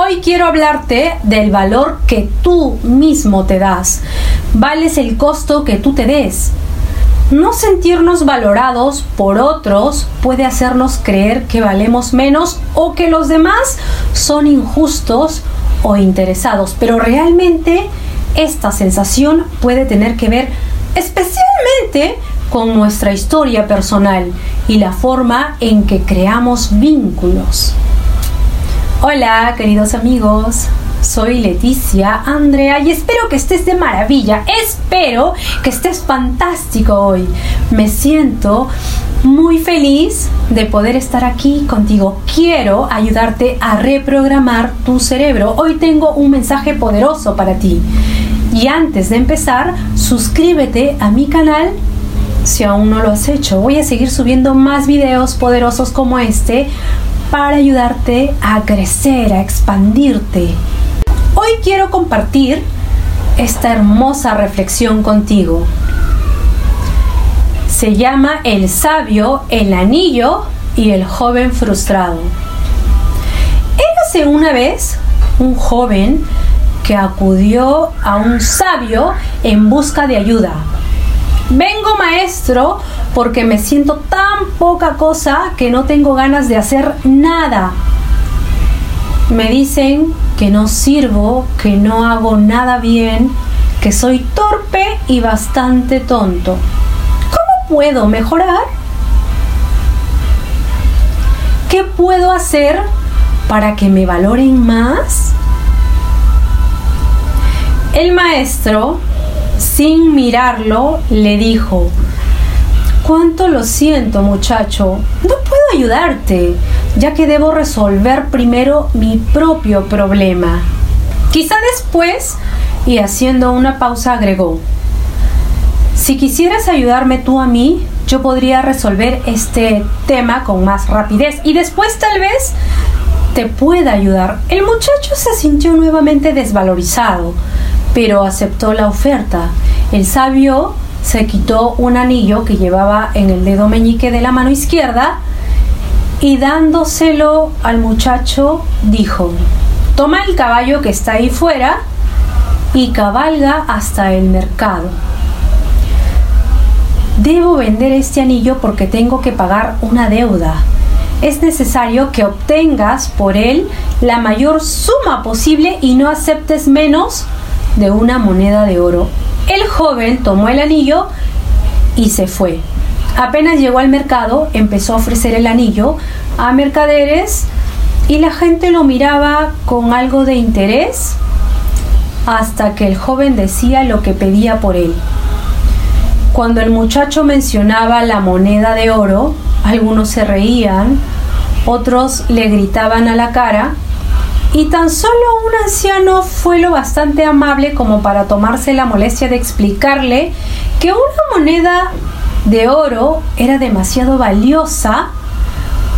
Hoy quiero hablarte del valor que tú mismo te das. Vales el costo que tú te des. No sentirnos valorados por otros puede hacernos creer que valemos menos o que los demás son injustos o interesados, pero realmente esta sensación puede tener que ver especialmente con nuestra historia personal y la forma en que creamos vínculos. Hola, queridos amigos. Soy Leticia Andrea y espero que estés de maravilla. Espero que estés fantástico hoy. Me siento muy feliz de poder estar aquí contigo. Quiero ayudarte a reprogramar tu cerebro. Hoy tengo un mensaje poderoso para ti. Y antes de empezar, suscríbete a mi canal si aún no lo has hecho. Voy a seguir subiendo más videos poderosos como este para ayudarte a crecer, a expandirte. Hoy quiero compartir esta hermosa reflexión contigo. Se llama El sabio, el anillo y el joven frustrado. Érase una vez un joven que acudió a un sabio en busca de ayuda. Vengo maestro porque me siento tan poca cosa que no tengo ganas de hacer nada. Me dicen que no sirvo, que no hago nada bien, que soy torpe y bastante tonto. ¿Cómo puedo mejorar? ¿Qué puedo hacer para que me valoren más? El maestro, sin mirarlo, le dijo, Cuánto lo siento, muchacho. No puedo ayudarte, ya que debo resolver primero mi propio problema. Quizá después, y haciendo una pausa, agregó, si quisieras ayudarme tú a mí, yo podría resolver este tema con más rapidez y después tal vez te pueda ayudar. El muchacho se sintió nuevamente desvalorizado, pero aceptó la oferta. El sabio se quitó un anillo que llevaba en el dedo meñique de la mano izquierda y dándoselo al muchacho dijo, toma el caballo que está ahí fuera y cabalga hasta el mercado. Debo vender este anillo porque tengo que pagar una deuda. Es necesario que obtengas por él la mayor suma posible y no aceptes menos de una moneda de oro. El joven tomó el anillo y se fue. Apenas llegó al mercado, empezó a ofrecer el anillo a mercaderes y la gente lo miraba con algo de interés hasta que el joven decía lo que pedía por él. Cuando el muchacho mencionaba la moneda de oro, algunos se reían, otros le gritaban a la cara y tan solo un anciano fue lo bastante amable como para tomarse la molestia de explicarle que una moneda de oro era demasiado valiosa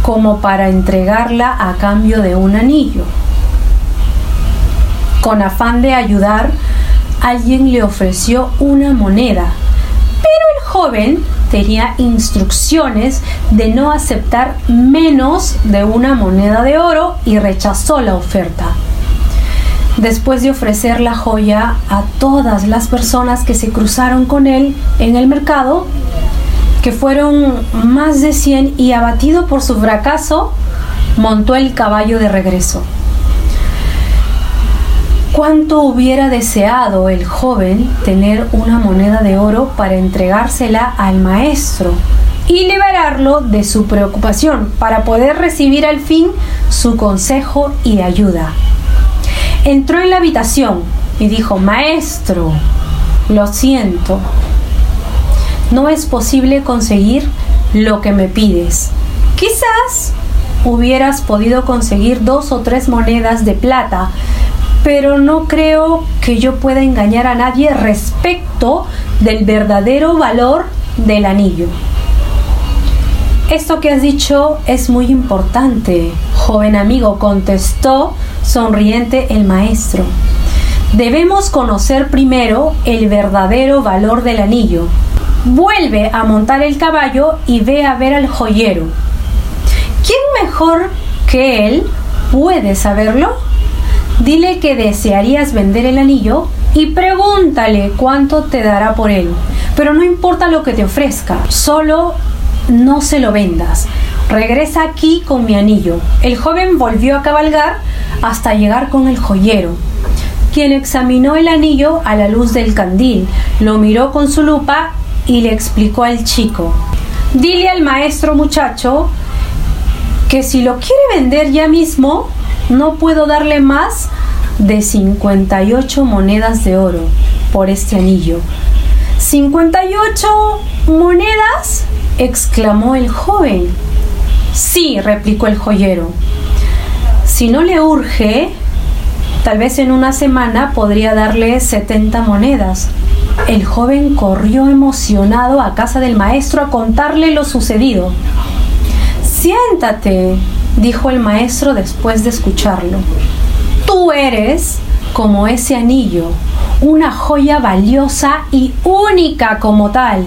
como para entregarla a cambio de un anillo. Con afán de ayudar, alguien le ofreció una moneda, pero el joven tenía instrucciones de no aceptar menos de una moneda de oro y rechazó la oferta. Después de ofrecer la joya a todas las personas que se cruzaron con él en el mercado, que fueron más de 100 y abatido por su fracaso, montó el caballo de regreso. ¿Cuánto hubiera deseado el joven tener una moneda de oro para entregársela al maestro y liberarlo de su preocupación para poder recibir al fin su consejo y ayuda? Entró en la habitación y dijo, Maestro, lo siento, no es posible conseguir lo que me pides. Quizás hubieras podido conseguir dos o tres monedas de plata, pero no creo que yo pueda engañar a nadie respecto del verdadero valor del anillo. Esto que has dicho es muy importante, joven amigo, contestó sonriente el maestro. Debemos conocer primero el verdadero valor del anillo. Vuelve a montar el caballo y ve a ver al joyero. ¿Quién mejor que él puede saberlo? Dile que desearías vender el anillo y pregúntale cuánto te dará por él. Pero no importa lo que te ofrezca, solo no se lo vendas. Regresa aquí con mi anillo. El joven volvió a cabalgar hasta llegar con el joyero, quien examinó el anillo a la luz del candil, lo miró con su lupa y le explicó al chico. Dile al maestro muchacho que si lo quiere vender ya mismo, no puedo darle más de 58 monedas de oro por este anillo. ¿58 monedas? exclamó el joven. Sí, replicó el joyero. Si no le urge, tal vez en una semana podría darle 70 monedas. El joven corrió emocionado a casa del maestro a contarle lo sucedido. Siéntate, dijo el maestro después de escucharlo. Tú eres como ese anillo, una joya valiosa y única como tal.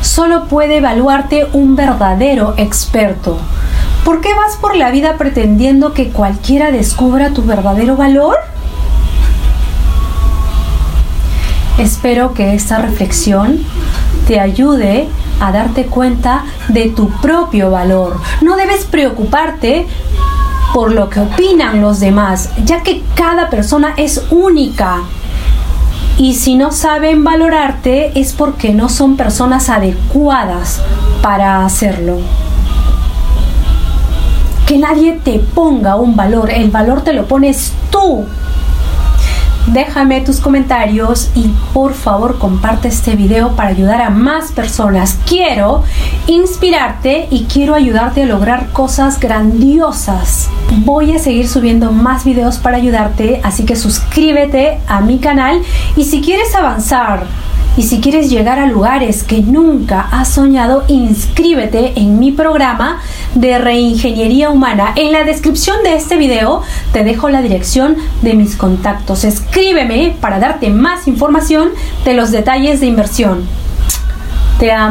Solo puede evaluarte un verdadero experto. ¿Por qué vas por la vida pretendiendo que cualquiera descubra tu verdadero valor? Espero que esta reflexión te ayude a darte cuenta de tu propio valor. No debes preocuparte por lo que opinan los demás, ya que cada persona es única. Y si no saben valorarte es porque no son personas adecuadas para hacerlo. Que nadie te ponga un valor, el valor te lo pones tú déjame tus comentarios y por favor comparte este video para ayudar a más personas. Quiero inspirarte y quiero ayudarte a lograr cosas grandiosas. Voy a seguir subiendo más videos para ayudarte, así que suscríbete a mi canal y si quieres avanzar y si quieres llegar a lugares que nunca has soñado, inscríbete en mi programa de reingeniería humana. En la descripción de este video te dejo la dirección de mis contactos. Escríbeme para darte más información de los detalles de inversión. Te amo.